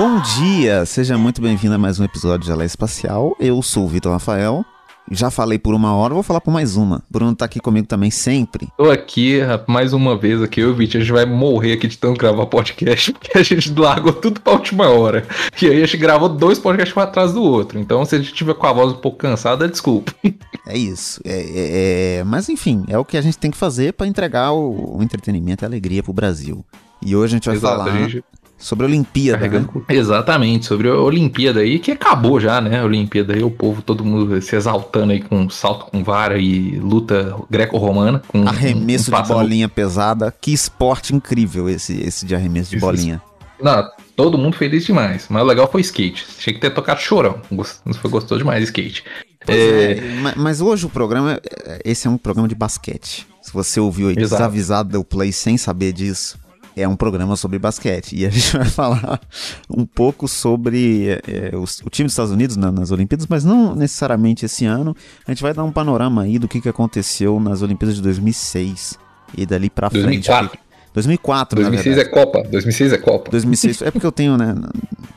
Bom dia, seja muito bem-vindo a mais um episódio de Alé Espacial. Eu sou o Vitor Rafael. Já falei por uma hora, vou falar por mais uma. Bruno tá aqui comigo também sempre. Tô aqui mais uma vez aqui, eu e Vitor, a gente vai morrer aqui de tanto gravar podcast, porque a gente largou tudo pra última hora. E aí a gente gravou dois podcasts um atrás do outro. Então, se a gente tiver com a voz um pouco cansada, desculpa. É isso. É, é, é... Mas enfim, é o que a gente tem que fazer para entregar o, o entretenimento e a alegria pro Brasil. E hoje a gente vai Exato, falar a gente sobre a Olimpíada. Né? Exatamente, sobre a Olimpíada aí, que acabou já, né? A Olimpíada aí, o povo, todo mundo se exaltando aí com salto com vara e luta greco-romana. com Arremesso um de bolinha pesada. Que esporte incrível esse, esse de arremesso de bolinha. Não, todo mundo feliz demais. Mas o legal foi skate. Tinha que ter tocado chorão. Foi gostou demais skate. É... É, mas hoje o programa, esse é um programa de basquete. Se você ouviu aí Exato. desavisado do play sem saber disso, é um programa sobre basquete. E a gente vai falar um pouco sobre é, o, o, time dos Estados Unidos na, nas Olimpíadas, mas não necessariamente esse ano. A gente vai dar um panorama aí do que, que aconteceu nas Olimpíadas de 2006 e dali pra 2004. frente. 2004, 2006 é Copa. 2006 é Copa. 2006 é porque eu tenho, né?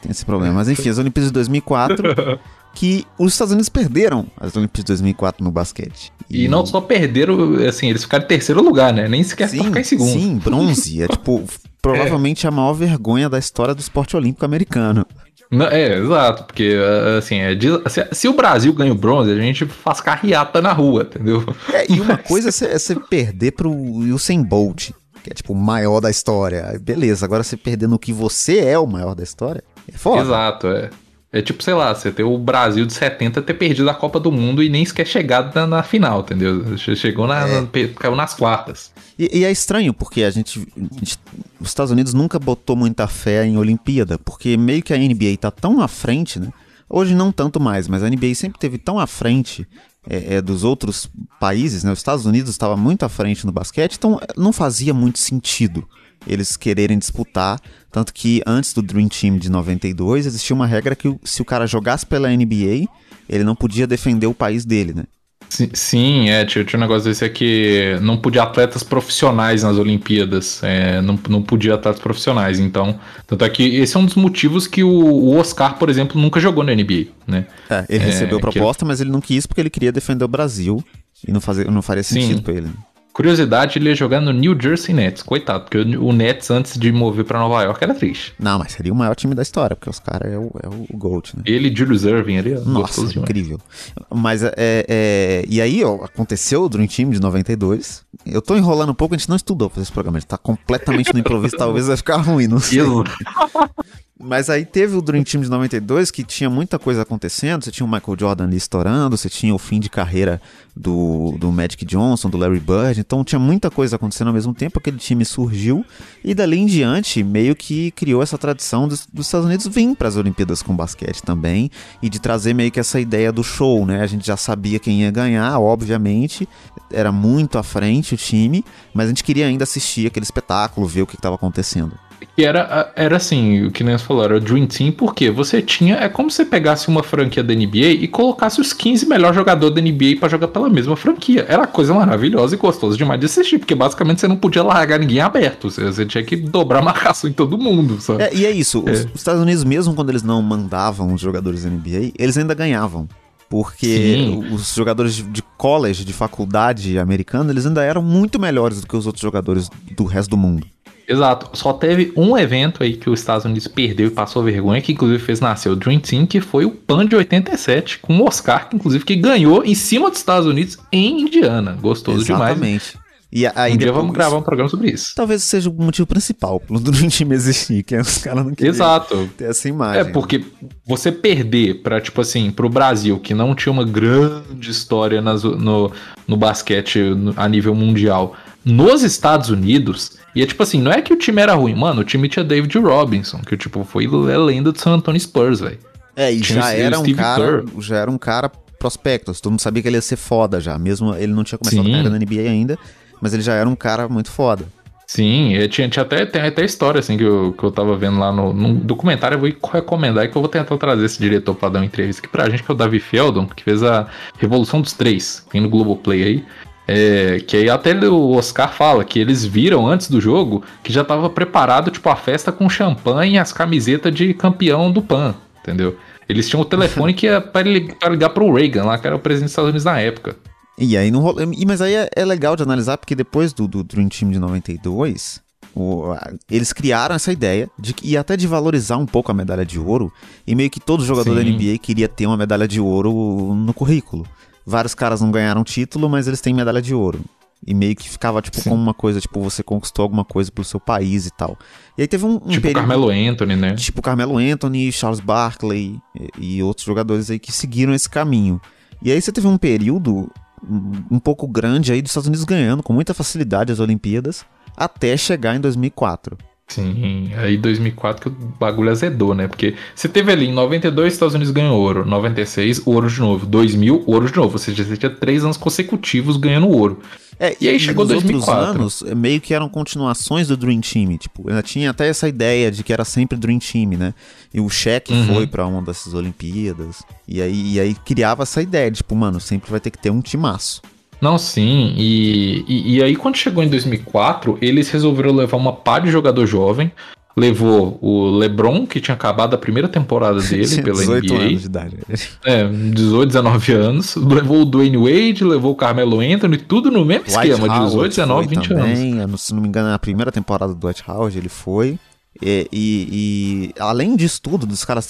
Tem esse problema. Mas enfim, as Olimpíadas de 2004 que os Estados Unidos perderam as Olimpíadas de 2004 no basquete. E, e não só perderam, assim, eles ficaram em terceiro lugar, né? Nem sequer sim, ficar em segundo. Sim, bronze. é tipo, provavelmente é. a maior vergonha da história do esporte olímpico americano. Não, é, exato, porque assim, é, se, se, o Brasil ganha o bronze, a gente faz carreata na rua, entendeu? É, e uma coisa é você perder pro Usain Bolt, que é tipo o maior da história. Beleza, agora você perder no que você é o maior da história, é foda. Exato, é. É tipo, sei lá, você ter o Brasil de 70 ter perdido a Copa do Mundo e nem sequer chegado na, na final, entendeu? Chegou na, é. na, caiu nas quartas. E, e, é estranho, porque a gente, a gente, Os Estados Unidos nunca botou muita fé em Olimpíada, porque meio que a NBA tá tão à frente, né? Hoje não tanto mais, mas a NBA sempre teve tão à frente é, é, dos outros países, né? Os Estados Unidos estava muito à frente no basquete, então não fazia muito sentido eles quererem disputar. Tanto que antes do Dream Team de 92 existia uma regra que se o cara jogasse pela NBA, ele não podia defender o país dele, né? Sim, é, tinha, tinha um negócio desse aqui, não podia atletas profissionais nas Olimpíadas, é, não, não podia atletas profissionais, então, tanto é que esse é um dos motivos que o, o Oscar, por exemplo, nunca jogou na NBA, né? É, ele é, recebeu proposta, que... mas ele não quis porque ele queria defender o Brasil e não, fazia, não faria sentido para ele. Curiosidade, ele ia jogar no New Jersey Nets. Coitado, porque o Nets, antes de mover para Nova York, era triste. Não, mas seria o maior time da história, porque os caras é o, é o GOAT, né? Ele e Julius Irving ali, Nossa, incrível. Mas, é, é, e aí, ó, aconteceu o Dream Team de 92. Eu tô enrolando um pouco, a gente não estudou pra esse programa. A gente tá completamente no improviso, talvez vai ficar ruim, não sei. Mas aí teve o Dream Team de 92 que tinha muita coisa acontecendo. Você tinha o Michael Jordan ali estourando, você tinha o fim de carreira do, do Magic Johnson, do Larry Bird. Então tinha muita coisa acontecendo ao mesmo tempo. Aquele time surgiu e dali em diante meio que criou essa tradição dos, dos Estados Unidos vir para as Olimpíadas com basquete também e de trazer meio que essa ideia do show, né? A gente já sabia quem ia ganhar, obviamente, era muito à frente o time, mas a gente queria ainda assistir aquele espetáculo, ver o que estava acontecendo. Que era, era assim, o que nem era o Dream Team, porque você tinha. É como se você pegasse uma franquia da NBA e colocasse os 15 melhores jogadores da NBA para jogar pela mesma franquia. Era coisa maravilhosa e gostosa demais de assistir, porque basicamente você não podia largar ninguém aberto. Você, você tinha que dobrar marcação em todo mundo, sabe? É, e é isso, é. Os, os Estados Unidos, mesmo quando eles não mandavam os jogadores da NBA, eles ainda ganhavam porque Sim. os jogadores de college, de faculdade americana, eles ainda eram muito melhores do que os outros jogadores do resto do mundo. Exato. Só teve um evento aí que os Estados Unidos perdeu e passou vergonha, que inclusive fez nascer o Dream Team, que foi o PAN de 87, com o Oscar, que inclusive que ganhou em cima dos Estados Unidos em Indiana. Gostoso Exatamente. demais. Exatamente. E aí um dia vamos gravar um programa sobre isso. Talvez seja o motivo principal pelo Dream Team existir, que os caras não queriam Exato. ter essa imagem. É, porque você perder para tipo assim, pro Brasil, que não tinha uma grande história nas, no, no basquete a nível mundial, nos Estados Unidos e é tipo assim, não é que o time era ruim, mano, o time tinha David Robinson, que tipo foi a lenda do San Antonio Spurs, velho. É, e tinha já era um cara, já era um cara prospecto, todo mundo sabia que ele ia ser foda já, mesmo ele não tinha começado Sim. a carreira na NBA ainda, mas ele já era um cara muito foda. Sim, tinha, tinha até, tem até história assim que eu, que eu tava vendo lá no, no documentário. Eu vou recomendar que eu vou tentar trazer esse diretor pra dar uma entrevista aqui pra gente, que é o Davi Feldon, que fez a Revolução dos Três, tem no Globoplay aí. É, que aí até o Oscar fala que eles viram antes do jogo que já estava preparado, tipo, a festa com champanhe e as camisetas de campeão do PAN, entendeu? Eles tinham o telefone que ia para ligar, ligar pro Reagan, lá, que era o presidente dos Estados Unidos na época. E aí não rolou. Mas aí é, é, legal de analisar, porque depois do, do Dream Team de 92, o, eles criaram essa ideia de, e até de valorizar um pouco a medalha de ouro. E meio que todo jogador Sim. da NBA queria ter uma medalha de ouro no currículo. Vários caras não ganharam título, mas eles têm medalha de ouro. E meio que ficava, tipo, Sim. como uma coisa, tipo, você conquistou alguma coisa pro seu país e tal. E aí teve um, um Tipo período, Carmelo Anthony, né? Tipo Carmelo Anthony, Charles Barkley e, e outros jogadores aí que seguiram esse caminho. E aí você teve um período um pouco grande aí dos Estados Unidos ganhando com muita facilidade as Olimpíadas, até chegar em 2004. Sim, aí 2004 que o bagulho azedou, né? Porque você teve ali em 92 Estados Unidos ganhou ouro, 96 ouro de novo, 2000 ouro de novo, ou seja, você tinha três anos consecutivos ganhando ouro. É, e aí chegou 2004. outros anos, meio que eram continuações do Dream Team, tipo, ainda tinha até essa ideia de que era sempre Dream Team, né? E o Shaq uhum. foi para uma dessas Olimpíadas, e aí, e aí criava essa ideia, de, tipo, mano, sempre vai ter que ter um timaço. Não, sim. E, e, e, aí, quando chegou em 2004, eles resolveram levar uma pá de jogador jovem. Levou o LeBron, que tinha acabado a primeira temporada dele pela 18 NBA. anos de idade. É, 18, 19 anos. Levou o Dwayne Wade, levou o Carmelo Anthony, tudo no mesmo White esquema, Howard 18, 19, 20 também, anos. Se não me engano, na primeira temporada do Dwight Howard ele foi. E, e, e, além disso tudo, dos caras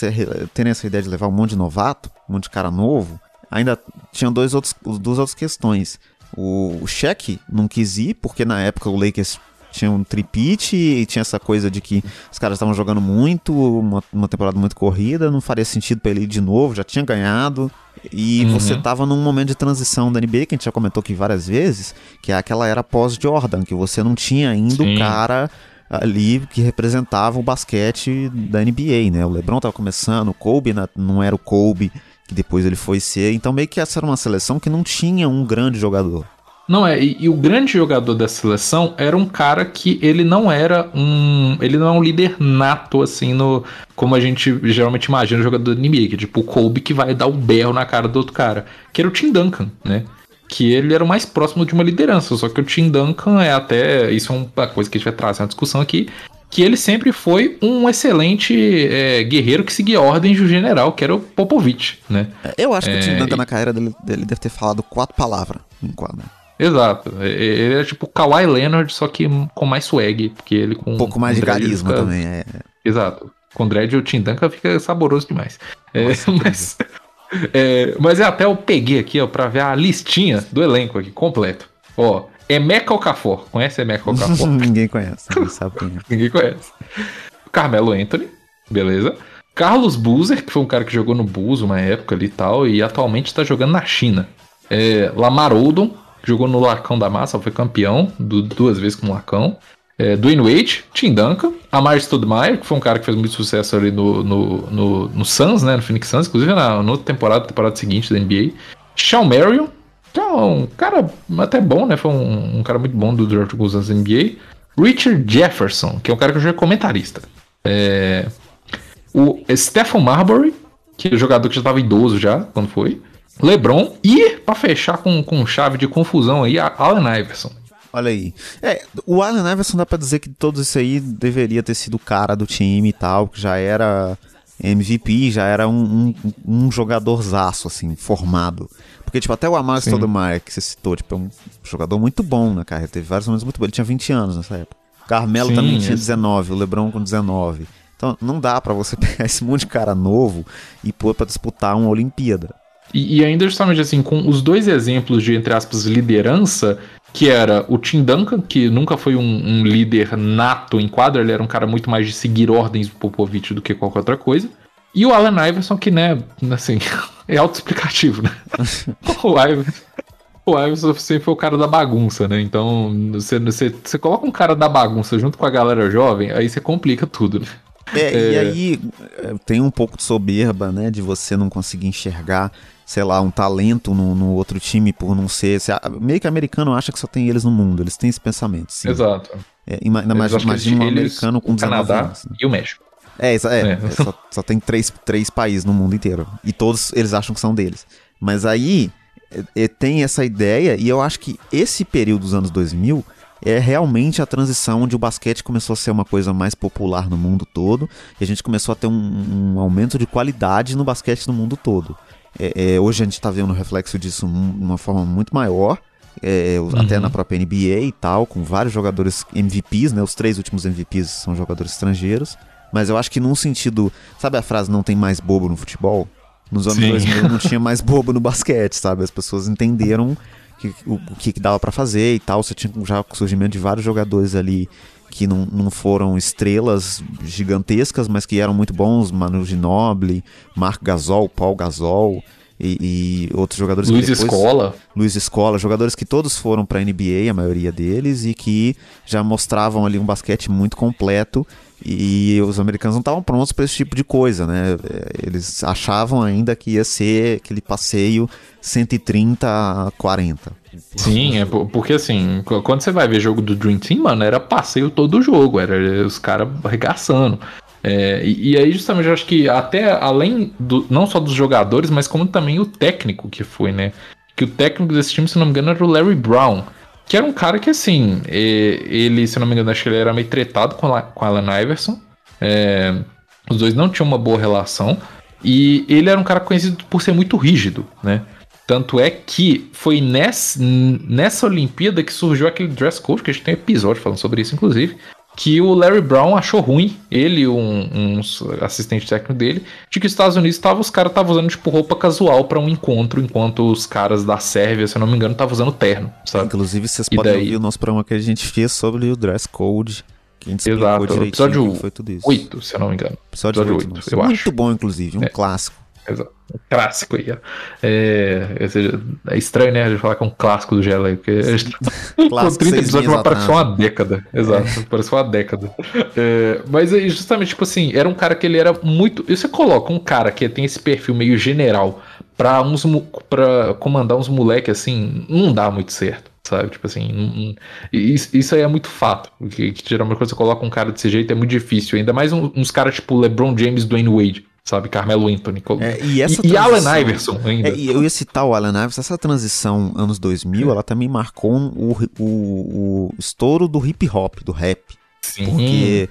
terem essa ideia de levar um monte de novato, um monte de cara novo, ainda tinham dois outros, duas outras questões. O, o Shaq não quis ir, porque na época o Lakers tinha um tripite e tinha essa coisa de que os caras estavam jogando muito, uma, uma, temporada muito corrida, não faria sentido para ele ir de novo, já tinha ganhado. E uhum. você tava num momento de transição da NBA, que a gente já comentou aqui várias vezes, que é aquela era pós-Jordan, que você não tinha ainda o cara ali que representava o basquete da NBA, né? O LeBron tava começando, o Kobe não era o Kobe que depois ele foi ser. Então meio que essa era uma seleção que não tinha um grande jogador. Não é, e, e, o grande jogador dessa seleção era um cara que ele não era um. Ele não é um líder nato, assim, no. Como a gente geralmente imagina o jogador do NBA, que é tipo o Kobe que vai dar o berro na cara do outro cara. Que era o Tim Duncan, né? Que ele era o mais próximo de uma liderança. Só que o Tim Duncan é até. Isso é uma coisa que a gente vai trazer na discussão aqui que ele sempre foi um excelente é, guerreiro que seguia ordens do general, que era o Popovich, né? Eu acho que é, o Tim Duncan e... na carreira dele, dele deve ter falado quatro palavras em quadra. Exato. Ele é tipo Kawhi Leonard, só que com mais swag, porque ele com... Um pouco mais de carisma fica... também, é. Exato. Com dread o Tim Duncan fica saboroso demais. É, mas, é, mas até eu peguei aqui, ó, pra ver a listinha do elenco aqui, completo. Ó, Emeka Okafor. Conhece Emeka Okafor? Ninguém conhece, ninguém sabe quem é. Ninguém conhece. Carmelo Anthony, beleza. Carlos Boozer, que foi um cara que jogou no Bulls uma época ali e tal, e atualmente está jogando na China. É, Lamar Odom, que jogou no Lacão da Massa, foi campeão do, duas vezes com o Lacão. É, Dwayne Wade, Tim Duncan, Amar Stoudemire, que foi um cara que fez muito sucesso ali no, no, no, no Suns, né, no Phoenix Suns, inclusive na, na outra temporada, temporada seguinte da NBA. Sean Marion, é um cara até bom, né? Foi um, um cara muito bom do durante alguns anos da NBA. Richard Jefferson, que é um cara que já é comentarista. É... O Stephen Marbury, que é o jogador que já estava idoso já, quando foi. LeBron. E, para fechar com, com chave de confusão aí, Allen Iverson. Olha aí. É, o Allen Iverson dá pra dizer que todos isso aí deveria ter sido o cara do time e tal, que já era MVP, já era um, um, um jogadorzaço, assim, formado. Porque, tipo, até o Amaro Stoudemire, que você citou, tipo, é um jogador muito bom na carreira. Teve vários momentos muito bons. Ele tinha 20 anos nessa época. O Carmelo Sim, também tinha 19, o Lebron com 19. Então, não dá para você pegar esse monte de cara novo e pôr pra disputar uma Olimpíada. E, e, ainda justamente assim, com os dois exemplos de, entre aspas, liderança, que era o Tim Duncan, que nunca foi um, um líder nato em quadra, ele era um cara muito mais de seguir ordens do Popovich do que qualquer outra coisa. E o Allen Iverson, que, né, assim, é autoexplicativo, né? o Iverson. O Iverson sempre foi o cara da bagunça, né? Então, você, você, você coloca um cara da bagunça junto com a galera jovem, aí você complica tudo, né? É, é... E aí é, tem um pouco de soberba, né? De você não conseguir enxergar, sei lá, um talento no, no outro time por não ser. Você, meio que americano acha que só tem eles no mundo, eles têm esse pensamento. Sim. Exato. É, imagina, imagina um americano com 19 Canadá anos. Né? E o México. É, é, é. é só, só, tem três, três países no mundo inteiro. E todos eles acham que são deles. Mas aí, é, tem essa ideia, e eu acho que esse período dos anos 2000 é realmente a transição onde o basquete começou a ser uma coisa mais popular no mundo todo e a gente começou a ter um, um aumento de qualidade no basquete no mundo todo. É, é, hoje a gente está vendo o reflexo disso de uma forma muito maior, é, uhum. até na própria NBA e tal, com vários jogadores MVPs, né? Os três últimos MVPs são jogadores estrangeiros. Mas eu acho que num sentido. Sabe a frase não tem mais bobo no futebol? Nos anos Sim. 2000 não tinha mais bobo no basquete, sabe? As pessoas entenderam que, o, o que, que dava para fazer e tal. Você tinha já o surgimento de vários jogadores ali que não, não foram estrelas gigantescas, mas que eram muito bons, Manu Ginobili, Marco Gasol, Paul Gasol e, e outros jogadores Luiz depois, Escola. Luiz Escola, jogadores que todos foram para a NBA, a maioria deles, e que já mostravam ali um basquete muito completo e os americanos não estavam prontos para esse tipo de coisa, né? Eles achavam ainda que ia ser aquele passeio 130 a 40. Sim, é porque assim, quando você vai ver jogo do Dream Team, mano, era passeio todo o jogo, era os caras arregaçando. É, e, e, aí, justamente, eu acho que até além do, não só dos jogadores, mas como também o técnico que foi, né? Que o técnico desse time, se não me engano, era o Larry Brown. Que era um cara que, assim, ele, se não me engano, acho que ele era meio tretado com, a, com Alan Iverson. É, os dois não tinham uma boa relação. E ele era um cara conhecido por ser muito rígido, né? Tanto é que foi nessa, nessa Olimpíada que surgiu aquele dress code, que a gente tem episódio falando sobre isso, inclusive, que o Larry Brown achou ruim, ele e um, um assistente técnico dele, de que os Estados Unidos tava, os caras estavam usando tipo roupa casual para um encontro, enquanto os caras da Sérvia, se eu não me engano, estavam usando terno, sabe? Inclusive, vocês e podem daí... ouvir o nosso programa que a gente fez sobre o dress code. Que a gente Exato, episódio foi tudo isso. 8, se eu não me engano. Episódio, episódio 8, 8 eu Muito acho. bom, inclusive, um é. clássico. Exato. Um clássico aí. É, é estranho, né? A gente falar que é um clássico do Gelo aí, porque com 30 episódios parece uma década. Exato, é. parece uma década. É, mas aí, justamente, tipo assim, era um cara que ele era muito. E você coloca um cara que tem esse perfil meio general pra, uns, pra comandar uns moleques assim, não dá muito certo sabe? Tipo assim, isso, isso aí é muito fato. Porque geralmente quando você coloca um cara desse jeito é muito difícil. Ainda mais uns, uns caras tipo LeBron James, Dwayne Wade sabe? Carmelo Anthony. É, e, essa e, e Allen Iverson ainda. É, eu ia citar o Allen Iverson, essa transição anos 2000, ela também marcou o, o, o estouro do hip hop, do rap. Sim. Porque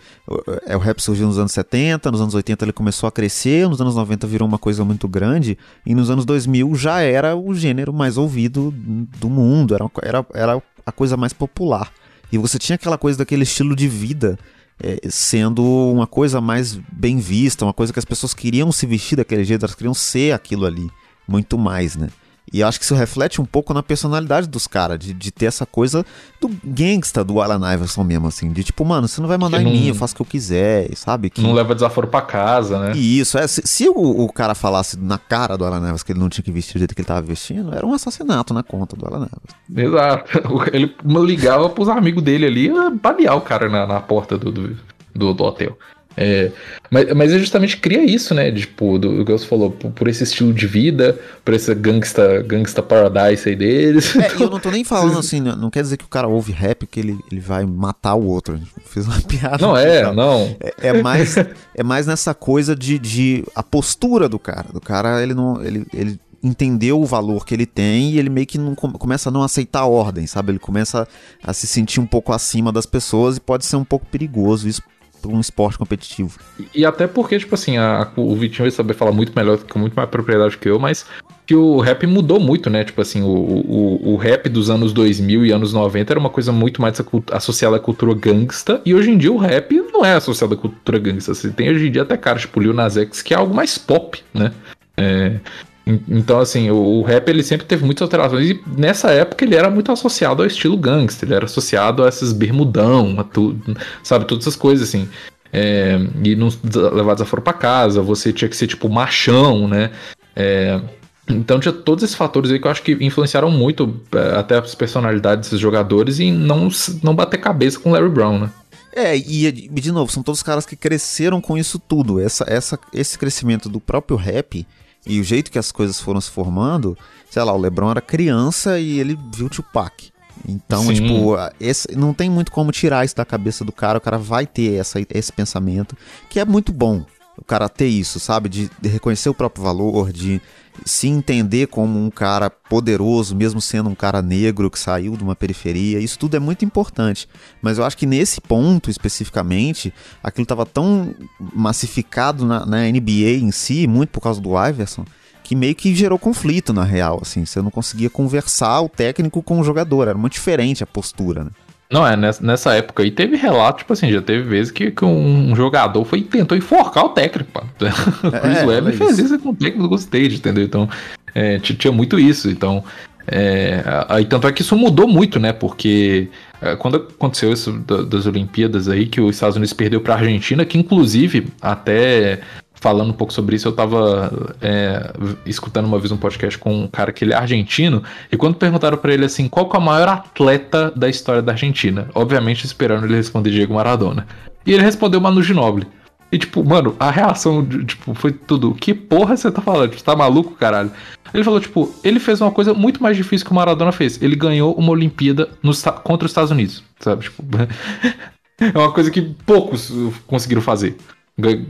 é, o rap surgiu nos anos 70, nos anos 80 ele começou a crescer, nos anos 90 virou uma coisa muito grande, e nos anos 2000 já era o gênero mais ouvido do mundo, era, era, era a coisa mais popular. E você tinha aquela coisa daquele estilo de vida é, sendo uma coisa mais bem vista, uma coisa que as pessoas queriam se vestir daquele jeito, elas queriam ser aquilo ali, muito mais, né? E eu acho que isso reflete um pouco na personalidade dos caras, de, de ter essa coisa do gangsta do Alan Iverson mesmo, assim. De tipo, mano, você não vai mandar que em não, mim, eu faço o que eu quiser, sabe? Que... Não leva desaforo pra casa, né? E isso, é. Se, se o, o, cara falasse na cara do Alan Iverson que ele não tinha que vestir do jeito que ele tava vestindo, era um assassinato na conta do Alan Iverson. Exato. Ele ligava pros amigos dele ali, balear o cara na, na porta do, do, do, do hotel. É, mas, mas é justamente cria isso, né? Tipo, do, que você falou, por, por, esse estilo de vida, por esse gangsta, gangsta paradise aí deles. É, e eu não tô nem falando assim, não, não quer dizer que o cara ouve rap que ele, ele vai matar o outro. Fiz uma piada. Não aqui, é, não. É, é, mais, é mais nessa coisa de, de a postura do cara. Do cara, ele não. Ele, ele entendeu o valor que ele tem e ele meio que não, começa a não aceitar a ordem, sabe? Ele começa a se sentir um pouco acima das pessoas e pode ser um pouco perigoso isso um esporte competitivo. E, e até porque, tipo assim, a, o Vitinho vai saber falar muito melhor, com muito mais propriedade que eu, mas que o rap mudou muito, né? Tipo assim, o, o, o rap dos anos 2000 e anos 90 era uma coisa muito mais associada à cultura gangsta, e hoje em dia o rap não é associado à cultura gangsta. Você tem hoje em dia até caras tipo Lil Nas X, que é algo mais pop, né? É, então, assim, o, o, rap ele sempre teve muitas alterações e nessa época ele era muito associado ao estilo gangster, ele era associado a esses bermudão, a tudo, sabe, todas essas coisas assim. É, e não levar desaforo para casa, você tinha que ser tipo machão, né? É, então tinha todos esses fatores aí que eu acho que influenciaram muito é, até as personalidades desses jogadores e não, não bater cabeça com Larry Brown, né? É, e de novo, são todos caras que cresceram com isso tudo. Essa, essa, esse crescimento do próprio rap e o jeito que as coisas foram se formando, sei lá, o LeBron era criança e ele viu o Tupac. Então, Sim. tipo, esse, não tem muito como tirar isso da cabeça do cara. O cara vai ter essa, esse pensamento, que é muito bom. O cara ter isso, sabe? De, de reconhecer o próprio valor, de, se entender como um cara poderoso, mesmo sendo um cara negro que saiu de uma periferia, isso tudo é muito importante. Mas eu acho que nesse ponto especificamente, aquilo estava tão massificado na, na, NBA em si, muito por causa do Iverson, que meio que gerou conflito na real, assim. Você não conseguia conversar o técnico com o jogador, era muito diferente a postura, né? Não, é, nessa, época aí teve relato, tipo assim, já teve vezes que, que um jogador foi tentou enforcar o técnico, pô. É, Chris Webber é fez isso com o técnico do Stage, entendeu? Então, é, tinha muito isso, então... É, aí, tanto é que isso mudou muito, né? Porque é, quando aconteceu isso das Olimpíadas aí, que os Estados Unidos perdeu para a Argentina, que inclusive até falando um pouco sobre isso, eu tava é, escutando uma vez um podcast com um cara que ele é argentino, e quando perguntaram para ele assim, qual é o maior atleta da história da Argentina? Obviamente esperando ele responder Diego Maradona. E ele respondeu Manu Ginóbili. E tipo, mano, a reação, tipo, foi tudo, que porra você tá falando? Você tá maluco, caralho? Ele falou, tipo, ele fez uma coisa muito mais difícil que o Maradona fez. Ele ganhou uma Olimpíada nos, contra os Estados Unidos, sabe? Tipo, é uma coisa que poucos conseguiram fazer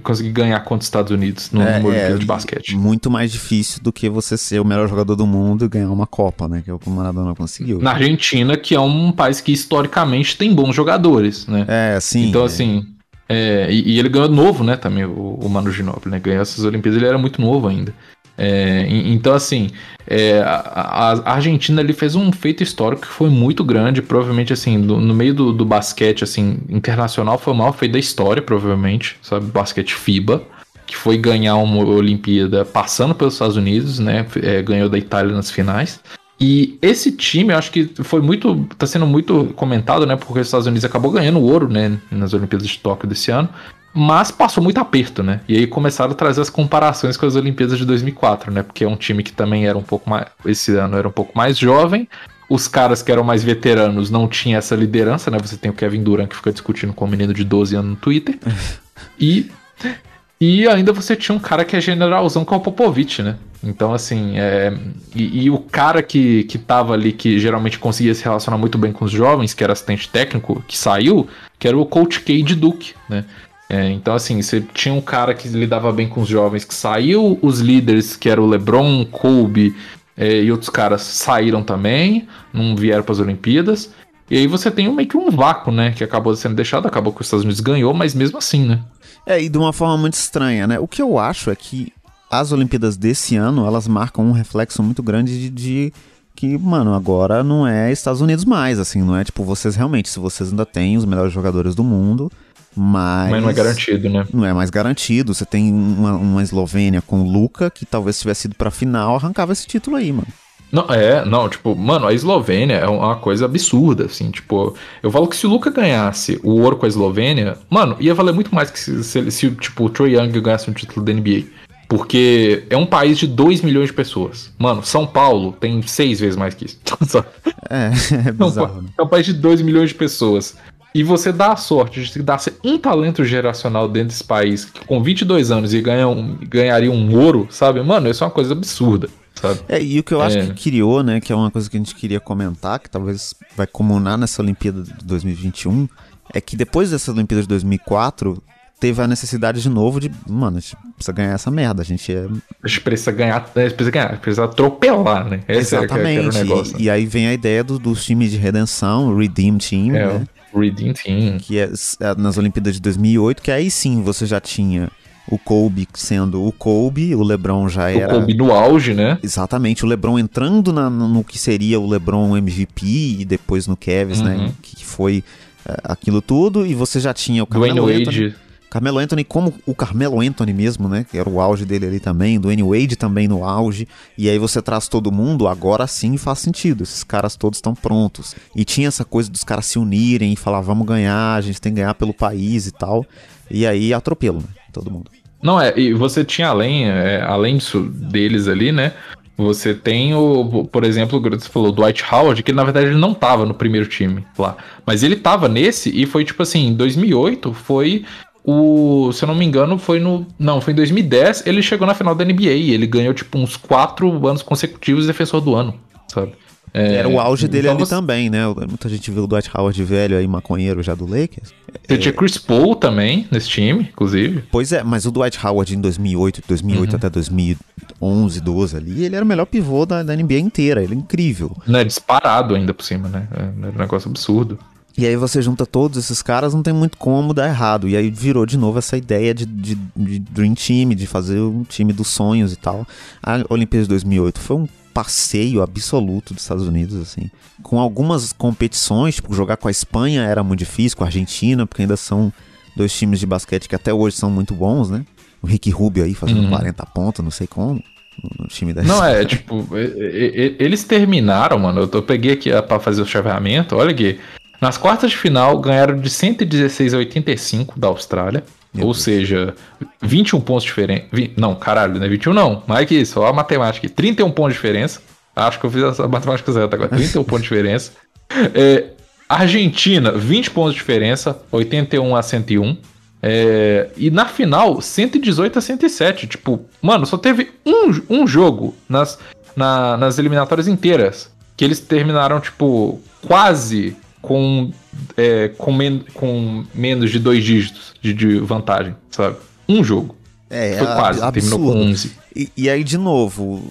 conseguir ganhar contra os Estados Unidos no, é, é, de basquete. Muito mais difícil do que você ser o melhor jogador do mundo e ganhar uma Copa, né? Que é o que o Maradona conseguiu. Na Argentina, que é um país que historicamente tem bons jogadores, né? É, sim. Então, é. assim. É, e, e, ele ganhou novo, né? Também, o, o Manu Ginóbili, né? Ganhou essas Olimpíadas, ele era muito novo ainda. É, então, assim, é, a, a, Argentina ele fez um feito histórico que foi muito grande, provavelmente, assim, no, no meio do, do, basquete, assim, internacional, foi o maior feito da história, provavelmente, sabe? Basquete FIBA, que foi ganhar uma Olimpíada passando pelos Estados Unidos, né? É, ganhou da Itália nas finais. E esse time, eu acho que foi muito. tá sendo muito comentado, né? Porque os Estados Unidos acabou ganhando ouro, né? Nas Olimpíadas de Tóquio desse ano mas passou muito aperto, né? E aí começaram a trazer as comparações com as Olimpíadas de 2004, né? Porque é um time que também era um pouco mais. Esse ano era um pouco mais jovem. Os caras que eram mais veteranos não tinham essa liderança, né? Você tem o Kevin Durant que fica discutindo com um menino de 12 anos no Twitter. e. E ainda você tinha um cara que é generalzão, que é o Popovich, né? Então, assim, é... e, e, o cara que, que tava ali, que geralmente conseguia se relacionar muito bem com os jovens, que era assistente técnico, que saiu, que era o Coach K de Duke, né? É, então, assim, você tinha um cara que lidava bem com os jovens que saiu, os líderes, que era o LeBron, Kobe é, e outros caras, saíram também, não vieram para as Olimpíadas. E aí você tem meio que um vácuo, né? Que acabou sendo deixado, acabou que os Estados Unidos ganhou, mas mesmo assim, né? É, e de uma forma muito estranha, né? O que eu acho é que as Olimpíadas desse ano, elas marcam um reflexo muito grande de, de que, mano, agora não é Estados Unidos mais, assim, não é tipo, vocês realmente, se vocês ainda têm os melhores jogadores do mundo, mas, mas não é garantido, né? Não é mais garantido. Você tem uma, uma Eslovênia com o Luca, que talvez tivesse ido pra final, arrancava esse título aí, mano. Não, é, não, tipo, mano, a Eslovênia é uma coisa absurda, assim, tipo, eu falo que se o Luca ganhasse o ouro com a Eslovênia, mano, ia valer muito mais que se, se, se tipo, o Troy Young ganhasse um título da NBA. Porque é um país de 2 milhões de pessoas. Mano, São Paulo tem seis vezes mais que isso. é, é bizarro. É um, é um país de 2 milhões de pessoas e você dá a sorte de dar um talento geracional dentro desse país que com 22 anos e ganha um, ganharia um ouro, sabe? Mano, isso é uma coisa absurda. Sabe? É, e o que eu acho é. que criou, né, que é uma coisa que a gente queria comentar, que talvez vai comunar nessa Olimpíada de 2021, é que depois dessa Olimpíada de 2004, teve a necessidade de novo de, mano, a gente precisa ganhar essa merda, a gente é... A gente precisa ganhar, a gente precisa ganhar, precisa atropelar, né? Esse Exatamente, é, negócio, e, e, aí vem a ideia do, dos times de redenção, Redeem Team, é. né? Redeem Team. Que é, é nas Olimpíadas de 2008, que aí sim você já tinha o Kobe sendo o Kobe, o LeBron já era. O Kobe no auge, né? Exatamente, o LeBron entrando na, no que seria o LeBron MVP e depois no Cavs, né? uhum. né? Que foi é, aquilo tudo, e você já tinha o Dwayne Anthony. Carmelo Anthony como o Carmelo Anthony mesmo, né? Que era o auge dele ali também, do Dwayne Wade também no auge. E aí você traz todo mundo, agora sim faz sentido. Esses caras todos estão prontos. E tinha essa coisa dos caras se unirem e falar, vamos ganhar, a gente tem que ganhar pelo país e tal. E aí atropelo, né? Todo mundo. Não, é, e você tinha além, é, além disso, deles ali, né? Você tem o, por exemplo, você falou Dwight Howard, que na verdade ele não tava no primeiro time lá. Mas ele tava nesse e foi tipo assim, em 2008 foi o, se eu não me engano, foi no. Não, foi em 2010. Ele chegou na final da NBA. Ele ganhou, tipo, uns quatro anos consecutivos defensor do ano, sabe? É, Era o auge dele então ali você... também, né? Muita gente viu o Dwight Howard velho aí, maconheiro já do Lakers. Você é... tinha Chris Paul também nesse time, inclusive. Pois é, mas o Dwight Howard em 2008, 2008 uhum. até 2011, 12 ali, ele era o melhor pivô da, da NBA inteira, ele é incrível. Não, é disparado ainda por cima, né? É, é um negócio absurdo. E aí você junta todos esses caras, não tem muito como dar errado. E aí virou de novo essa ideia de, de, de Dream Team, de fazer um time dos sonhos e tal. A Olimpíada de 2008 foi um passeio absoluto dos Estados Unidos, assim. Com algumas competições, tipo, jogar com a Espanha era muito difícil, com a Argentina, porque ainda são dois times de basquete que até hoje são muito bons, né? O Rick Rubio aí fazendo uhum. 40 pontos, não sei como. No time da Não, é, tipo, eles terminaram, mano. Eu peguei aqui para fazer o chaveamento. Olha aqui. Nas quartas de final, ganharam de 116 a 85 da Austrália. Meu ou Deus. seja, 21 pontos diferentes. Não, caralho, não é 21 não. Mais que isso, olha a matemática. 31 pontos de diferença. Acho que eu fiz a matemática certa agora. 31 pontos de diferença. É, Argentina, 20 pontos de diferença. 81 a 101. É, e na final, 118 a 107. Tipo, mano, só teve um, um jogo nas, na, nas eliminatórias inteiras. Que eles terminaram, tipo, quase com, é, com, men com menos de dois dígitos de, de vantagem, sabe? Um jogo. É, Foi quase, absurdo. terminou com 11. E, e, aí, de novo,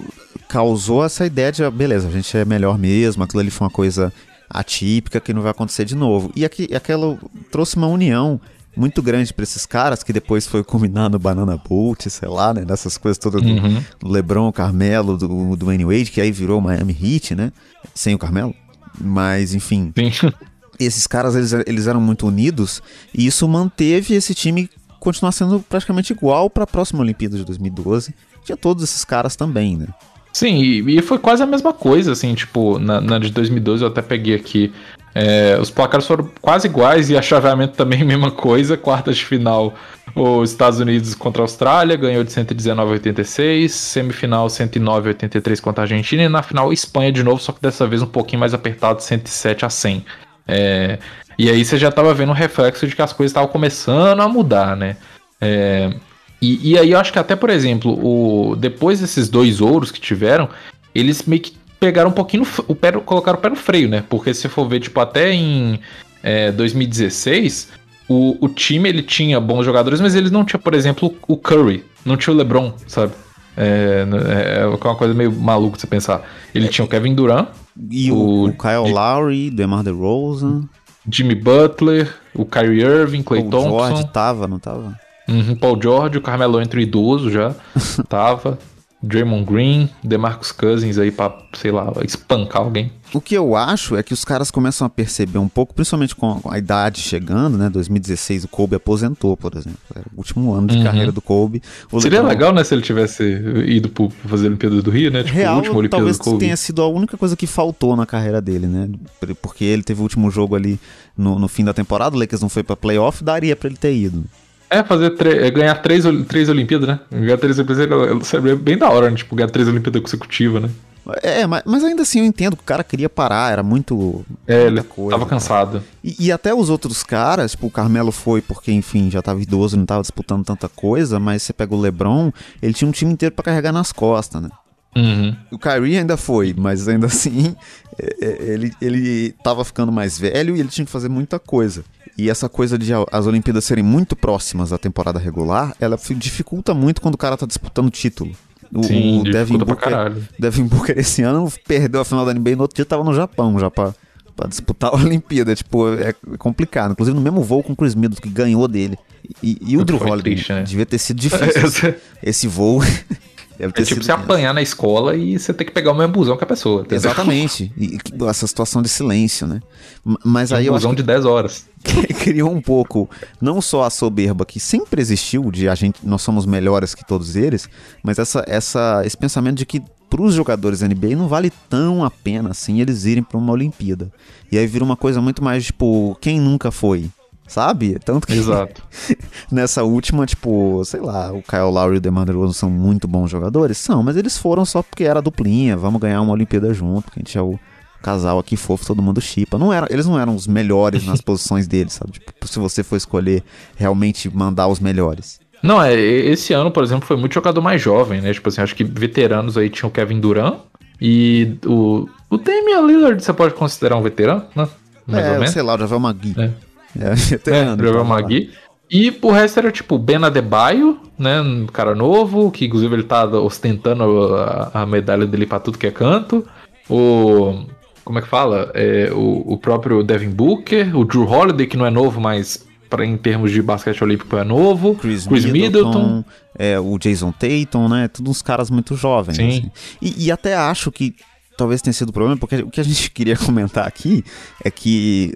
causou essa ideia de, beleza, a gente é melhor mesmo, aquilo ali foi uma coisa atípica que não vai acontecer de novo. E aqui, aquela trouxe uma união muito grande para esses caras, que depois foi culminar no Banana Boat, sei lá, né? Nessas coisas todas uhum. do LeBron, Carmelo, do, do Wayne Wade, que aí virou Miami Heat, né? Sem o Carmelo. Mas, enfim. Esses caras, eles, eles eram muito unidos e isso manteve esse time continuar sendo praticamente igual para a próxima Olimpíada de 2012. Tinha todos esses caras também, né? Sim, e, e, foi quase a mesma coisa, assim, tipo, na, na de 2012 eu até peguei aqui. É, os placares foram quase iguais e a chaveamento também mesma coisa. Quartas de final, os Estados Unidos contra a Austrália, ganhou de 119 a 86. Semifinal, 109 a 83 contra a Argentina. E na final, Espanha de novo, só que dessa vez um pouquinho mais apertado, 107 a 100. É, e aí você já estava vendo o reflexo de que as coisas estavam começando a mudar, né? É, e, e, aí eu acho que até, por exemplo, o, depois desses dois ouros que tiveram, eles meio que pegaram um pouquinho o pé, colocaram o pé no freio, né? Porque se for ver, tipo, até em é, 2016, o, o time ele tinha bons jogadores, mas eles não tinha, por exemplo, o Curry, não tinha o LeBron, sabe? É, é, é uma coisa meio maluca de você pensar. Ele tinha o Kevin Durant. E o, o Kyle de, Lowry, DeMar DeRozan. Jimmy Butler, o Kyrie Irving, Clay Thompson. O George tava, não tava? Uhum, Paul George, o Carmelo entre idoso já. tava. Draymond Green, DeMarcus Cousins aí pra, sei lá, espancar alguém. O que eu acho é que os caras começam a perceber um pouco, principalmente com a idade chegando, né? 2016 o Kobe aposentou, por exemplo. Era o último ano de uhum. carreira do Kobe. O Seria Lebron... legal, né, se ele tivesse ido pro, fazer a Olimpíada do Rio, né? Tipo, Real, último Olimpíada talvez do Kobe. tenha sido a única coisa que faltou na carreira dele, né? Porque ele teve o último jogo ali no, no fim da temporada, o Lakers não foi pra playoff, daria para ele ter ido. É, fazer é ganhar três, três Olimpíadas, né? Ganhar três Olimpíadas seria bem da hora, né? Tipo, ganhar três Olimpíadas consecutivas, né? É, mas, mas, ainda assim eu entendo que o cara queria parar, era muito. É, ele coisa, tava cansado. E, e, até os outros caras, tipo, o Carmelo foi porque, enfim, já tava idoso, não tava disputando tanta coisa, mas você pega o Lebron, ele tinha um time inteiro para carregar nas costas, né? Uhum. O Kyrie ainda foi, mas ainda assim é, é, ele, ele tava ficando mais velho e ele tinha que fazer muita coisa. E essa coisa de as Olimpíadas serem muito próximas da temporada regular, ela dificulta muito quando o cara tá disputando título. O, Sim, o Devin Booker, Devin Booker esse ano perdeu a final da NBA e no outro dia tava no Japão já pra, pra disputar a Olimpíada. Tipo, é complicado. Inclusive no mesmo voo com o Chris Middleton, que ganhou dele. E, e o Drew Holiday né? devia ter sido difícil. esse voo Deve é tipo você apanhar na escola e você ter que pegar o mesmo busão que a pessoa. Entendeu? Exatamente. E, essa situação de silêncio, né? Mas aí um busão de 10 horas. criou um pouco, não só a soberba que sempre existiu, de a gente, nós somos melhores que todos eles, mas essa, essa, esse pensamento de que para os jogadores da NBA não vale tão a pena assim eles irem para uma Olimpíada. E aí vira uma coisa muito mais tipo, quem nunca foi? Sabe? Tanto que Exato. nessa última, tipo, sei lá, o Kyle Lowry e o DeMar DeRozan são muito bons jogadores? São, mas eles foram só porque era duplinha, vamos ganhar uma Olimpíada junto, porque a gente é o casal aqui fofo, todo mundo chipa. Não era, eles não eram os melhores nas posições deles, sabe? Tipo, se você for escolher realmente mandar os melhores. Não, é, esse ano, por exemplo, foi muito jogador mais jovem, né? Tipo assim, acho que veteranos aí tinham o Kevin Durant e o O Damian Lillard você pode considerar um veterano, né? Mais é, ou menos. sei lá, o Javel Magui. É, é veterano. É, Javel Magui. E o resto era tipo Ben Adebayo, né? Um cara novo, que inclusive ele tá ostentando a, a medalha dele pra tudo que é canto. O. Como é que fala? É, o, o próprio Devin Booker, o Drew Holiday, que não é novo, mas pra, em termos de basquete olímpico é novo. Chris, Chris Middleton. Middleton. É, o Jason Tatum, né? Todos uns caras muito jovens. Sim. Assim. E, e até acho que talvez tenha sido o problema, porque o que a gente queria comentar aqui é que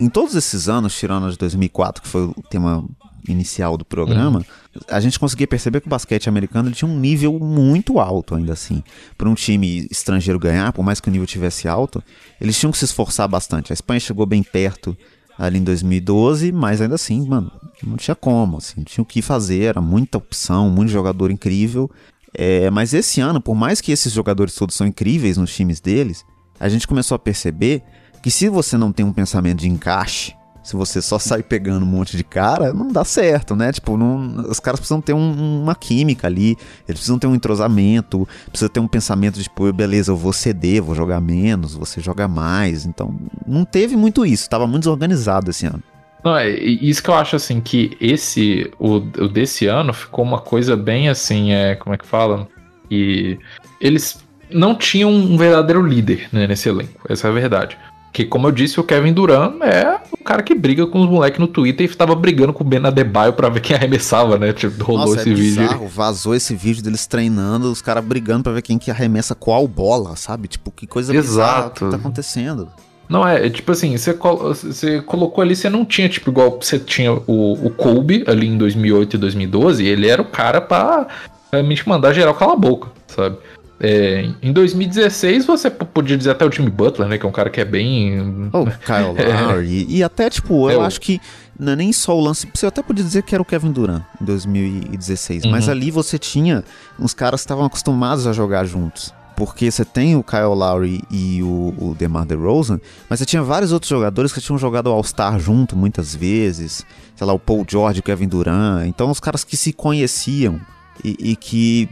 em todos esses anos, tirando de 2004, que foi o tema inicial do programa, uhum. a gente conseguia perceber que o basquete americano tinha um nível muito alto ainda assim. Para um time estrangeiro ganhar, por mais que o nível tivesse alto, eles tinham que se esforçar bastante. A Espanha chegou bem perto ali em 2012, mas ainda assim, mano, não tinha como, assim, não tinha o que fazer, era muita opção, muito jogador incrível. É, mas esse ano, por mais que esses jogadores todos são incríveis nos times deles, a gente começou a perceber que se você não tem um pensamento de encaixe, se você só sai pegando um monte de cara, não dá certo, né? Tipo, não, os caras precisam ter um, uma química ali, eles precisam ter um entrosamento, precisa ter um pensamento de, tipo, beleza, eu vou ceder, vou jogar menos, você joga mais. Então, não teve muito isso, estava muito desorganizado esse ano. Não, é isso que eu acho assim que esse o, o desse ano ficou uma coisa bem assim, é, como é que fala? E eles não tinham um verdadeiro líder né, nesse elenco, essa é a verdade. Que, como eu disse, o Kevin Durant é o cara que briga com os moleques no Twitter e tava brigando com o Ben Adebayo pra ver quem arremessava, né? Tipo, rolou Nossa, esse é bizarro, vídeo. Vazou esse vídeo deles treinando, os caras brigando pra ver quem que arremessa qual bola, sabe? Tipo, que coisa Exato. bizarra que tá acontecendo. Não, é, é tipo assim, você, col você colocou ali, você não tinha, tipo, igual você tinha o, o Kobe ali em 2008 e 2012, ele era o cara pra realmente mandar geral calar a boca, sabe? É, em 2016 você podia dizer até o Jimmy Butler, né? Que é um cara que é bem. O Kyle Lowry. É. E até, tipo, eu é acho que não é nem só o lance. Você até podia dizer que era o Kevin Durant em 2016. Uhum. Mas ali você tinha uns caras que estavam acostumados a jogar juntos porque você tem o Kyle Lowry e o, o DeMar DeRozan, mas você tinha vários outros jogadores que tinham jogado All-Star junto muitas vezes, sei lá, o Paul George, o Kevin Durant, então os caras que se conheciam e, e que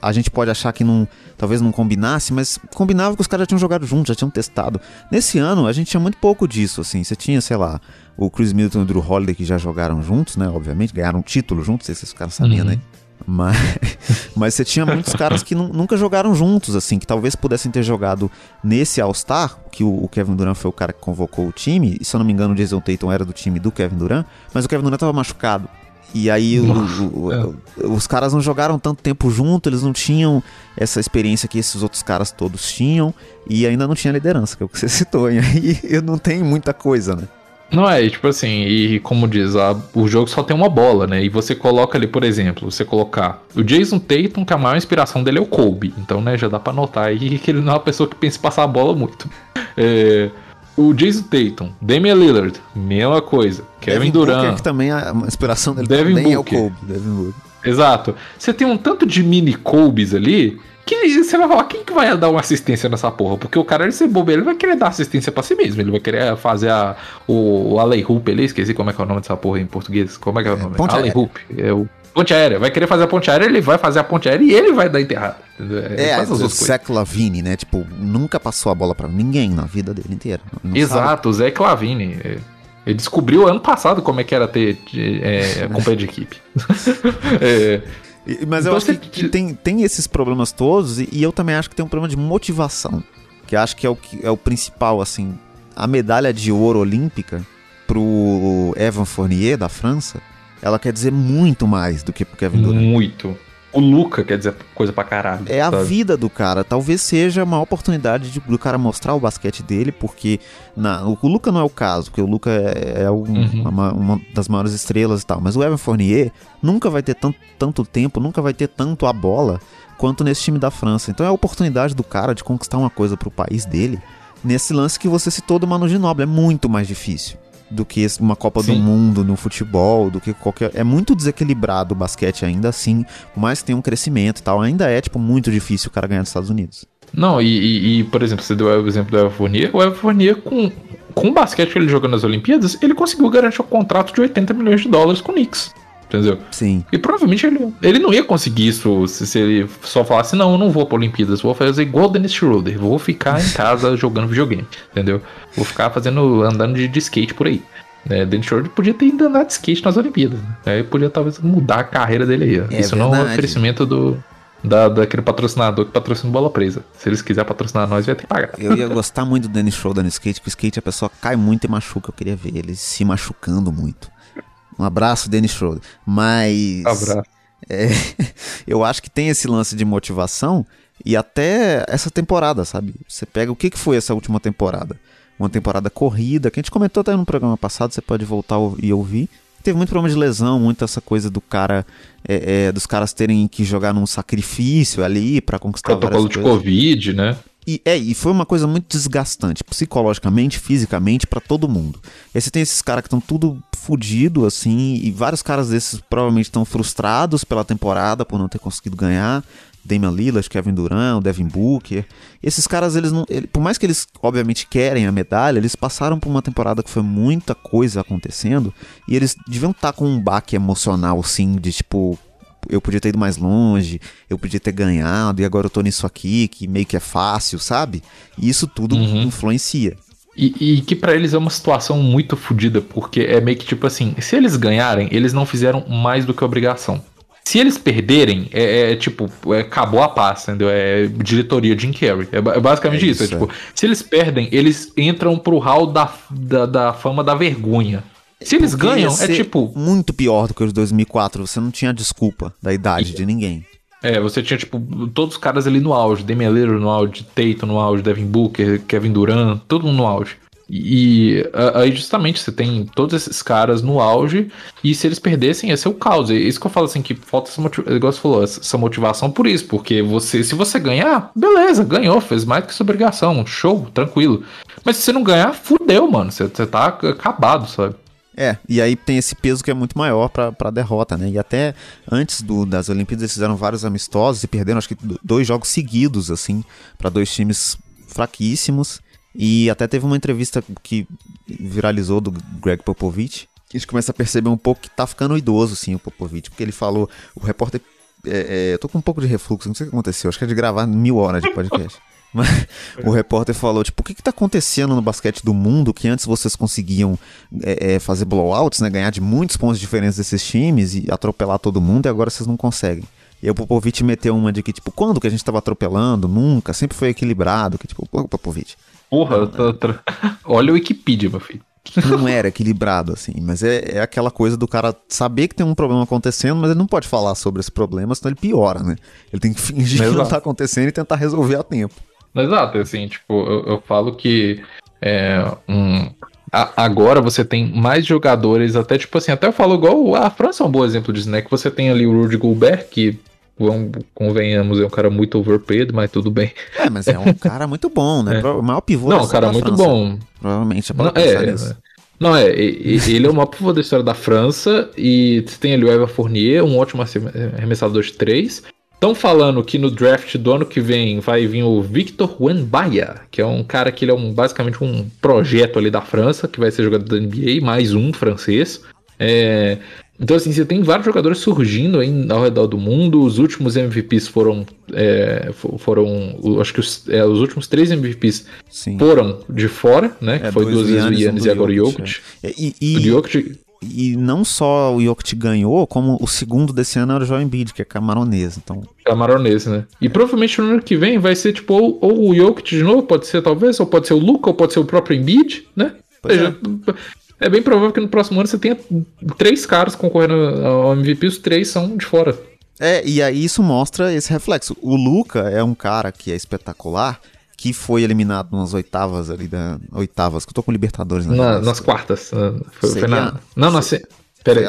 a gente pode achar que não, talvez não combinasse, mas combinava que os caras já tinham jogado juntos, já tinham testado. Nesse ano a gente tinha muito pouco disso, assim, você tinha, sei lá, o Chris Middleton e o Drew Holiday que já jogaram juntos, né, obviamente, ganharam um título juntos, sei se esses caras sabiam, uhum. né? Mas, mas você tinha muitos caras que nunca jogaram juntos, assim, que talvez pudessem ter jogado nesse All-Star, que o, o, Kevin Durant foi o cara que convocou o time, e se eu não me engano o Jason Tatum era do time do Kevin Durant, mas o Kevin Durant estava machucado. E aí o, o, é. os caras não jogaram tanto tempo junto, eles não tinham essa experiência que esses outros caras todos tinham, e ainda não tinha liderança, que é o que você citou. E aí não tem muita coisa, né? Não é, tipo assim, e como diz, a, o jogo só tem uma bola, né? E você coloca ali, por exemplo, você colocar o Jason Tatum, que a maior inspiração dele é o Kobe. Então, né, já dá pra notar aí que ele não é uma pessoa que pensa em passar a bola muito. É, o Jason Tatum, Damian Lillard, mesma coisa. Kevin Devin Durant. Booker, que também a inspiração dele Devin também Booker. é o Kobe. Devin Booker. Exato. Você tem um tanto de mini Kobe's ali que você vai falar, quem que vai dar uma assistência nessa porra? Porque o cara, ele ser bobeiro, ele vai querer dar assistência pra si mesmo. Ele vai querer fazer a, o, o Alley Hoop ali, esqueci como é que é o nome dessa porra em português. Como é que é o nome? É, Alley Hoop. É o ponte aérea. Vai querer fazer a ponte aérea, ele vai fazer a ponte aérea e ele vai dar enterrada. É, é o Zé Clavini, né? Tipo, nunca passou a bola pra ninguém na vida dele inteira. Exato, o Zé Clavini. Ele descobriu ano passado como é que era ter é, companhia de equipe. é, mas eu então, acho que, que, tem, tem esses problemas todos e, e, eu também acho que tem um problema de motivação, que acho que é o, que é o principal, assim. A medalha de ouro olímpica pro Evan Fournier, da França, ela quer dizer muito mais do que pro Kevin Durant. Muito o Luca quer dizer coisa pra caralho. É sabe? a vida do cara. Talvez seja uma oportunidade de, do cara mostrar o basquete dele, porque na, o, o Luca não é o caso, porque o Luca é, é um, uhum. uma, uma, das maiores estrelas e tal. Mas o Evan Fournier nunca vai ter tanto, tanto tempo, nunca vai ter tanto a bola quanto nesse time da França. Então é a oportunidade do cara de conquistar uma coisa pro país dele. Nesse lance que você citou do Manu Ginóbili, é muito mais difícil do que uma Copa Sim. do Mundo no futebol, do que qualquer. É muito desequilibrado o basquete ainda assim, por mais que tenha um crescimento e tal, ainda é, tipo, muito difícil o cara ganhar nos Estados Unidos. Não, e, e, e por exemplo, você deu o exemplo do Evan Fournier, o Evan Fournier com, com o basquete que ele jogou nas Olimpíadas, ele conseguiu garantir um contrato de 80 milhões de dólares com o Knicks. Entendeu? Sim. E provavelmente ele, ele não ia conseguir isso se, se ele só falasse, não, eu não vou pra Olimpíadas, vou fazer igual o Dennis Schroeder, vou ficar em casa jogando videogame, entendeu? Vou ficar fazendo, andando de, de skate por aí. É, Dennis Schroeder podia ter ido andar de skate nas Olimpíadas. Né? Aí podia talvez mudar a carreira dele aí. É isso verdade. não é um oferecimento do, da, daquele patrocinador que patrocina bola presa. Se eles quiserem patrocinar nós, vai ter que pagar. Eu ia gostar muito do Dennis Schroeder no skate, porque o skate a pessoa cai muito e machuca. Eu queria ver ele se machucando muito. Um abraço, Dennis Schroeder. Mas. Abraço. É, eu acho que tem esse lance de motivação e até essa temporada, sabe? Você pega o que, que foi essa última temporada? Uma temporada corrida, que a gente comentou até no programa passado, você pode voltar e ouvir. Teve muito problema de lesão, muito essa coisa do cara, é, é, dos caras terem que jogar num sacrifício ali para conquistar Protocolo de coisas. Covid, né? E, é, e foi uma coisa muito desgastante, psicologicamente, fisicamente, para todo mundo. E aí você tem esses caras que estão tudo fudido, assim, e vários caras desses provavelmente estão frustrados pela temporada por não ter conseguido ganhar. Damian Lillard, Kevin Durant, Devin Booker. Esses caras, eles não. Ele, por mais que eles, obviamente, querem a medalha, eles passaram por uma temporada que foi muita coisa acontecendo. E eles deviam estar tá com um baque emocional, sim, de tipo. Eu podia ter ido mais longe, eu podia ter ganhado, e agora eu tô nisso aqui, que meio que é fácil, sabe? E isso tudo uhum. influencia. E, e, que para eles é uma situação muito fodida, porque é meio que tipo assim: se eles ganharem, eles não fizeram mais do que obrigação. Se eles perderem, é, é tipo, é, acabou a paz, entendeu? É diretoria Jim Carrey. É, é basicamente é isso. isso. É, tipo, se eles perdem, eles entram pro hall da, da, da fama da vergonha. Se eles Porque ganham, é tipo. Muito pior do que os 2004. Você não tinha desculpa da idade e... de ninguém. É, você tinha, tipo, todos os caras ali no auge. Lillard no auge, Tatum no auge, Devin Booker, Kevin Durant, todo mundo no auge. E aí justamente você tem todos esses caras no auge, e se eles perdessem, ia ser o caos. É isso que eu falo assim, que falta essa motivação, igual você falou, essa motivação por isso, porque você, se você ganhar, beleza, ganhou, fez mais do que sua obrigação, show, tranquilo. Mas se você não ganhar, fudeu, mano, você, você tá acabado, sabe? É, e aí tem esse peso que é muito maior pra, pra derrota, né? E até antes do, das Olimpíadas eles fizeram vários amistosos e perderam acho que dois jogos seguidos, assim, para dois times fraquíssimos. E até teve uma entrevista que viralizou do Greg Popovich, que a gente começa a perceber um pouco que tá ficando idoso, sim, o Popovich, porque ele falou, o repórter. É, é, eu tô com um pouco de refluxo, não sei o que aconteceu, acho que é de gravar mil horas de podcast. O repórter falou, tipo, o que, que tá acontecendo no basquete do mundo que antes vocês conseguiam é, é, fazer blowouts, né? Ganhar de muitos pontos diferentes desses times e atropelar todo mundo e agora vocês não conseguem. E aí o Popovich meteu uma de que, tipo, quando que a gente tava atropelando? Nunca, sempre foi equilibrado. Que, tipo, Popovich, Porra, tô... olha o Wikipedia, meu filho. Não era equilibrado, assim, mas é, é aquela coisa do cara saber que tem um problema acontecendo, mas ele não pode falar sobre esse problema, senão ele piora, né? Ele tem que fingir Exato. que não tá acontecendo e tentar resolver a tempo. Exato, assim, tipo, eu, eu falo que é, um, a, agora você tem mais jogadores, até tipo assim, até eu falo igual a França é um bom exemplo disso, né? Que você tem ali o Rudy Gobert, que vamos, convenhamos, é um cara muito overpaid, mas tudo bem. É, mas é um cara muito bom, né? É. O maior pivô Não, um cara muito França. bom. Provavelmente, não, é, nisso. Não, é, ele é o maior pivô da história da França e você tem ali o Eva Fournier, um ótimo arremessador de três. Estão falando que no draft do ano que vem vai vir o Victor Wenbaya, que é um cara que ele é um, basicamente um projeto ali da França, que vai ser jogador da NBA, mais um francês. É, então, assim, você tem vários jogadores surgindo aí ao redor do mundo. Os últimos MVPs foram. É, foram. Acho que os, é, os, últimos três MVPs Sim. foram de fora, né? Que é, foi duas vezes o Yannis e agora o Jokic. É. E, e, o Jokic. E não só o Jokic ganhou, como o segundo desse ano era o Joel Embiid, que é camaronês. Então... Camaronês, né? E provavelmente no ano que vem vai ser tipo ou, ou o Jokic de novo, pode ser talvez, ou pode ser o Luca, ou pode ser o próprio Embiid, né? Pois seja, é é bem provável que no próximo ano você tenha três caras concorrendo ao MVP, os três são de fora. É, e aí isso mostra esse reflexo. O Luca é um cara que é espetacular, que foi eliminado nas oitavas ali da. Oitavas, que eu tô com Libertadores na na, Nas quartas. Ah, foi, foi na, não, na. Se,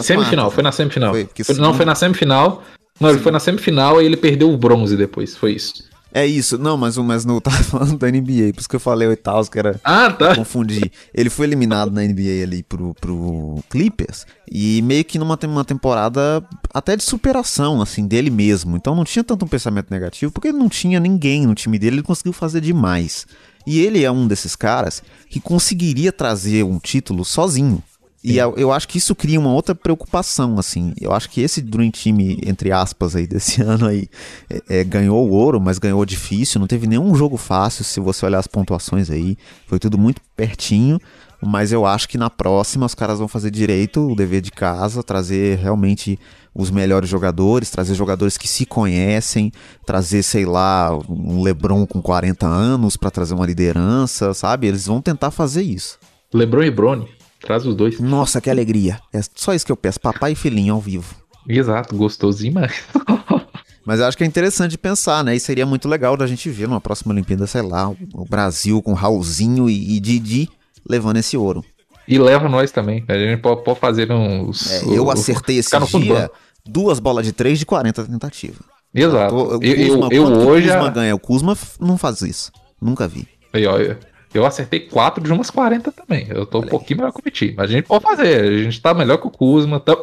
semifinal, foi na semifinal. Foi, foi, não, foi na semifinal. Não, ele foi na semifinal e ele perdeu o bronze depois, foi isso. É isso, não, mas, mas não tava falando da NBA, por isso que eu falei oitavos, que era. Ah, tá. Confundi. Ele foi eliminado na NBA ali pro, pro Clippers e meio que numa uma temporada até de superação, assim, dele mesmo. Então não tinha tanto um pensamento negativo, porque não tinha ninguém no time dele, ele conseguiu fazer demais. E ele é um desses caras que conseguiria trazer um título sozinho. E eu, eu, acho que isso cria uma outra preocupação, assim. Eu acho que esse Dream Team, entre aspas, aí, desse ano aí, é, é, ganhou o ouro, mas ganhou difícil. Não teve nenhum jogo fácil, se você olhar as pontuações aí. Foi tudo muito pertinho. Mas eu acho que na próxima os caras vão fazer direito o dever de casa, trazer realmente os melhores jogadores, trazer jogadores que se conhecem, trazer, sei lá, um LeBron com 40 anos para trazer uma liderança, sabe? Eles vão tentar fazer isso. LeBron e Brony. Traz os dois. Nossa, que alegria. É só isso que eu peço, papai e filhinho ao vivo. Exato, gostoso demais. Mas eu acho que é interessante pensar, né? E seria muito legal da gente ver numa próxima Olimpíada, sei lá, o Brasil com Raulzinho e, e Didi levando esse ouro. E leva nós também. A gente pode, pode fazer uns. É, eu acertei esse dia duas bolas de três de 40 tentativas. Exato. Eu, eu, eu, eu hoje. O Kuzma ganha. O Kuzma não faz isso. Nunca vi. Aí, olha. Eu acertei 4 de umas 40 também. Eu tô um pouquinho melhor que o Petit. Mas a gente pode fazer. A gente tá melhor que o Kuzma. Tá,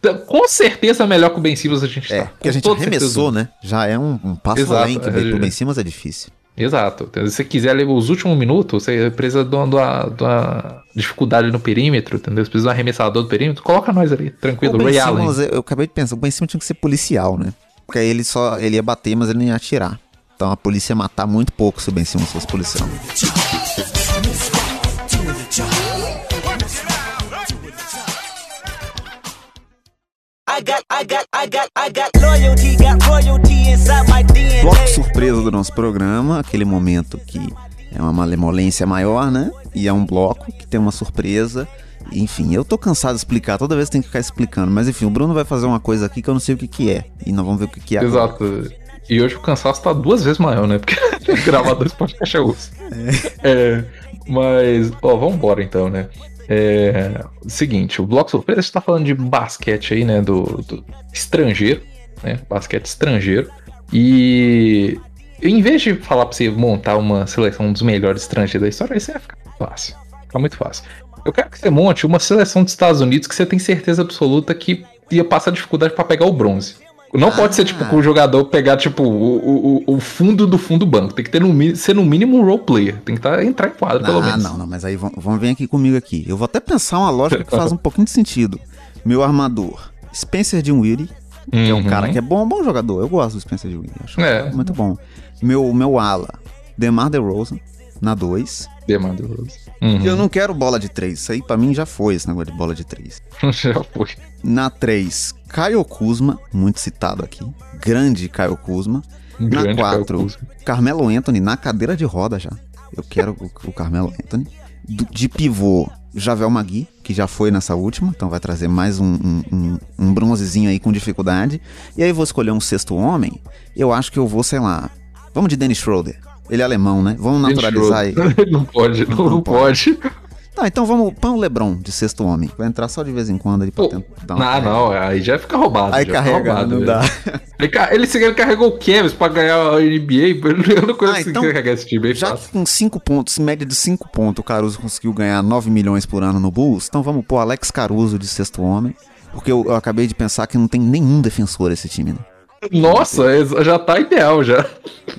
tá, com certeza melhor que o Ben Simmons a gente é, tá. Porque a gente arremessou, né? Já é um, um passo Exato, além que é, o Ben Simmons é difícil. Exato. Se você quiser ler os últimos minutos, você precisa de uma, de uma, de uma dificuldade no perímetro, entendeu? Você precisa de um arremessador do perímetro, coloca nós ali, tranquilo. O ben Simmons, eu acabei de pensar, o Ben Simmons tinha que ser policial, né? Porque aí ele só ele ia bater, mas ele não ia atirar. Então a polícia ia matar muito pouco se o Ben Simmons fosse policial. Bloco surpresa do nosso programa, aquele momento que é uma malemolência maior, né? E é um bloco que tem uma surpresa. Enfim, eu tô cansado de explicar, toda vez tem que ficar explicando. Mas enfim, o Bruno vai fazer uma coisa aqui que eu não sei o que, que é. E nós vamos ver o que, que é. Exato. Agora. E hoje o cansaço tá duas vezes maior, né? Porque gravar dois podcasts é É. é. Mas, ó, vamos embora então, né? É, seguinte, o Bloco Surpresa está falando de basquete aí, né? Do, do, estrangeiro, né? Basquete estrangeiro. E em vez de falar para você montar uma seleção dos melhores estrangeiros da história, isso ia ficar fácil. Fica muito fácil. Eu quero que você monte uma seleção dos Estados Unidos que você tem certeza absoluta que ia passar dificuldade para pegar o bronze. Não ah. pode ser, tipo, com o jogador pegar, tipo, o, o, o fundo do fundo do banco. Tem que ter no, ser no mínimo um role player. Tem que tá, entrar em quadro, pelo menos. Ah, não, não, mas aí vamos, vamos vir aqui comigo aqui. Eu vou até pensar uma lógica que faz um pouquinho de sentido. Meu armador, Spencer Dinwiddie, que uhum. é um uhum. cara que é bom, bom jogador. Eu gosto do Spencer Dinwiddie. Acho é. muito bom. Meu, meu ala, DeMar DeRozan, na 2. DeMar DeRozan. Uhum. Eu não quero bola de 3. Isso aí pra mim já foi, esse negócio de bola de 3. já foi. Na 3, Caio Kuzma, muito citado aqui. Grande Caio Kuzma. Grande na 4, Carmelo Anthony na cadeira de roda já. Eu quero o, o Carmelo Anthony. Do, de pivô, Javel Magui, que já foi nessa última, então vai trazer mais um, um, um, um, bronzezinho aí com dificuldade. E aí vou escolher um sexto homem. Eu acho que eu vou, sei lá. Vamos de Dennis Schroeder. Ele é alemão, né? Vamos naturalizar aí. não pode, não, não, não pode. pode. Tá, então vamos para o Lebron de sexto homem. Vai entrar só de vez em quando ali pra tentar. Não, não, aí já fica roubado. Aí carrega, roubado, não dá. Ele, ele carregou o Kevin pra ganhar a NBA, eu não conheço ah, então, carregar esse time Já fácil. com 5 pontos, média de 5 pontos, o Caruso conseguiu ganhar 9 milhões por ano no Bulls, então vamos pôr Alex Caruso de sexto homem. Porque eu, eu acabei de pensar que não tem nenhum defensor esse time, né? Nossa, já tá ideal já.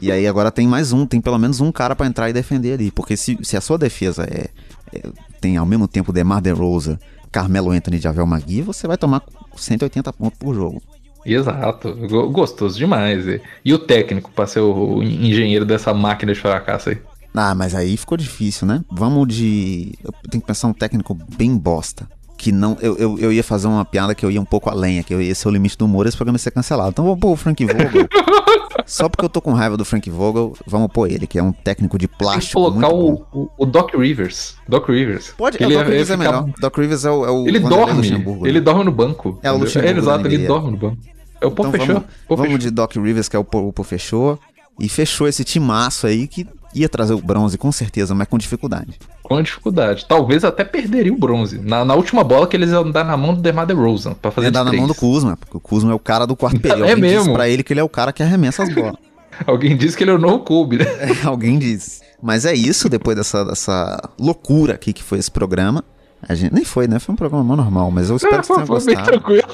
E aí agora tem mais um, tem pelo menos um cara para entrar e defender ali. Porque se, se a sua defesa é, é tem ao mesmo tempo Demar DeRozan, Carmelo Anthony e Javel Magui, você vai tomar 180 pontos por jogo. Exato, gostoso demais. E o técnico para ser o engenheiro dessa máquina de fracasso aí? Ah, mas aí ficou difícil, né? Vamos de. Eu tenho que pensar um técnico bem bosta que não. Eu, eu, eu, ia fazer uma piada que eu ia um pouco além, que eu ia ser o limite do humor esse programa ia ser cancelado. Então vamos pôr o Frank Vogel. Só porque eu tô com raiva do Frank Vogel, vamos pôr ele, que é um técnico de plástico. Tem que colocar o, o, o, Doc Rivers. Doc Rivers. Pode, ele, o Doc Rivers é, melhor. Doc Rivers é o. É o ele dorme. Ele né? dorme no banco. É o Luxemburgo. É, exato, ele dorme no banco. É o Pô então, Fechou. Vamos, vamos de Doc Rivers, que é o Pô Fechou. E fechou esse timaço aí que ia trazer o bronze com certeza, mas com dificuldade. Com dificuldade. Talvez até perderia o bronze. Na, na última bola que eles iam dar na mão do DeMar DeRozan pra fazer Ia dar na mão do Kuzma, porque o Kuzma é o cara do quarto período. É Alguém mesmo. pra ele que ele é o cara que arremessa as bolas. Alguém disse que ele é o no Kobe, né? É, alguém disse. Mas é isso, depois dessa, dessa loucura aqui que foi esse programa. A gente nem foi, né? Foi um programa normal, mas eu espero é, que você tenha gostado. Bem tranquilo.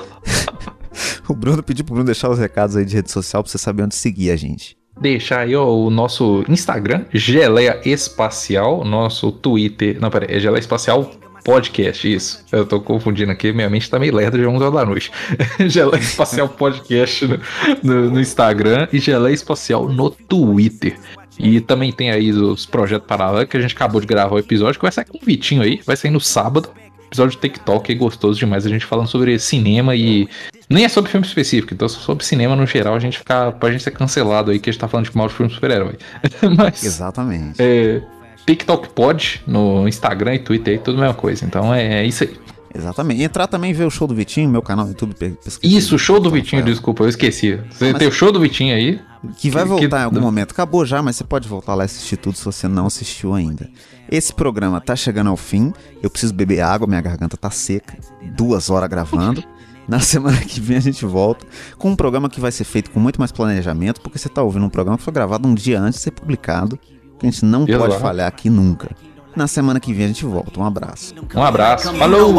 o Bruno pediu pro Bruno deixar os recados aí de rede social pra você saber onde seguir a gente deixar aí ó, o nosso Instagram, Geleia Espacial, nosso Twitter, não, pera, é Geleia Espacial Podcast, isso. Eu tô confundindo aqui, minha mente tá meio lerda de 11 horas da noite. Geleia Espacial Podcast no, no, no Instagram e Geleia Espacial no Twitter. E também tem aí os projetos paralelos que a gente acabou de gravar o episódio, que vai sair com o Vitinho aí, vai sair no sábado. Episódio de TikTok é gostoso demais, a gente falando sobre cinema e. Nem é sobre filme específico, então sobre cinema no geral, a gente ficar. Pra gente ser cancelado aí, que a gente tá falando de mal de filme super-herói. Mas. Exatamente. É, TikTok pode no Instagram e Twitter aí, tudo a mesma coisa. Então é, é isso aí. Exatamente. E entrar também ver o show do Vitinho, meu canal no YouTube. Isso, o show do Vitinho, desculpa, eu esqueci. Você tem o show do Vitinho aí. Que vai voltar que... em algum momento. Acabou já, mas você pode voltar lá e assistir tudo se você não assistiu ainda. Esse programa tá chegando ao fim. Eu preciso beber água, minha garganta tá seca. Duas horas gravando. Na semana que vem a gente volta com um programa que vai ser feito com muito mais planejamento, porque você tá ouvindo um programa que foi gravado um dia antes de ser publicado, que a gente não Exato. pode falhar aqui nunca. Na semana que vem a gente volta. Um abraço. Um abraço. Falou!